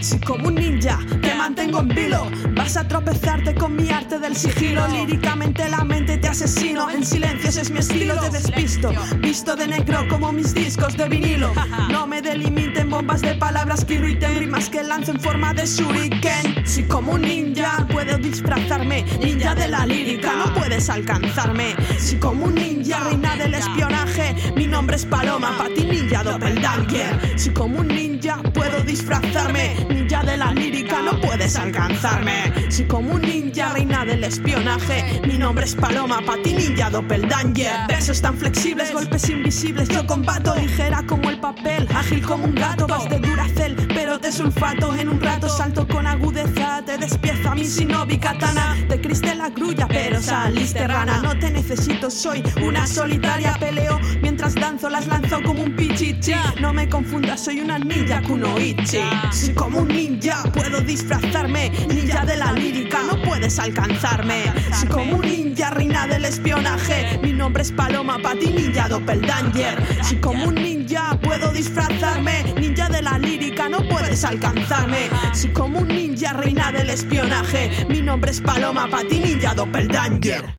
Si como un ninja. Te mantengo en vilo, vas a tropezarte con mi arte del sigilo. Líricamente la mente te asesino, en silencio ese es mi estilo, te despisto. Visto de negro como mis discos de vinilo. No me delimiten bombas de palabras que irriten, rimas que lanzo en forma de shuriken. Si como un ninja. Puedo disfrazarme, ninja de la lírica, no puedes alcanzarme. Si como un ninja, reina del espionaje, mi nombre es Paloma, para ti ninja doppelganger. Si como un ninja puedo disfrazarme, ninja de la lírica, no puedes alcanzarme. Si como un ninja, reina del espionaje, mi nombre es Paloma, para ti ninja doppelganger. Besos tan flexibles, golpes invisibles, yo combato ligera como el papel, ágil como un gato, vas de duracel, pero te sulfato. En un rato, salto con agudeza, te despieza mi sinobi katana, te cristel la grulla, pero saliste rana, no te necesito, soy una solitaria, peleo mientras las lanzo como un pichichi, no me confundas, soy una ninja kunoichi, si como un ninja puedo disfrazarme, ninja de la lírica, no puedes alcanzarme, si como un ninja, reina del espionaje, mi nombre es Paloma, pa' ti ninja doppelganger, si como un ninja puedo disfrazarme, ninja de la lírica, no puedes alcanzarme, si como un ninja, reina del espionaje, mi nombre es Paloma, pa' ti ninja doppelganger.